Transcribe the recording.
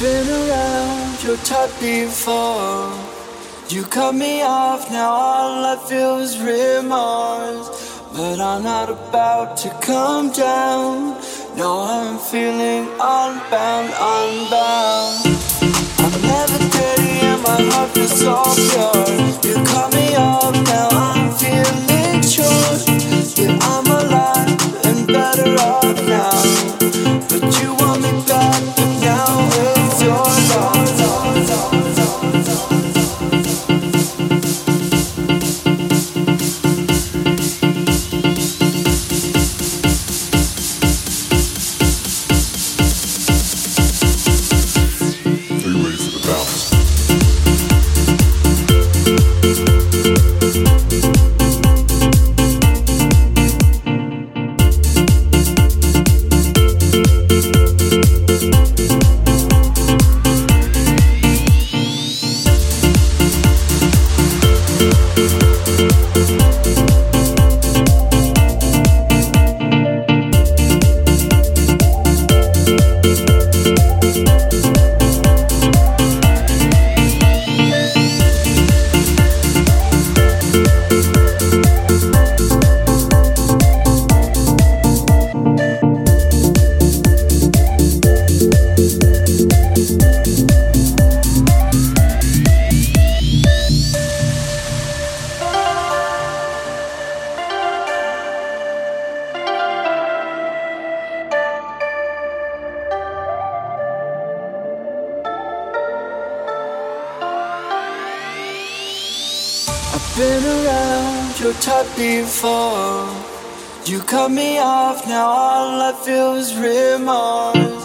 been around your type before. You cut me off, now all I feel is remorse. But I'm not about to come down. No, I'm feeling unbound, unbound. I'm never dirty and my heart feels so Música been around your type before. You cut me off, now all I feel is remorse.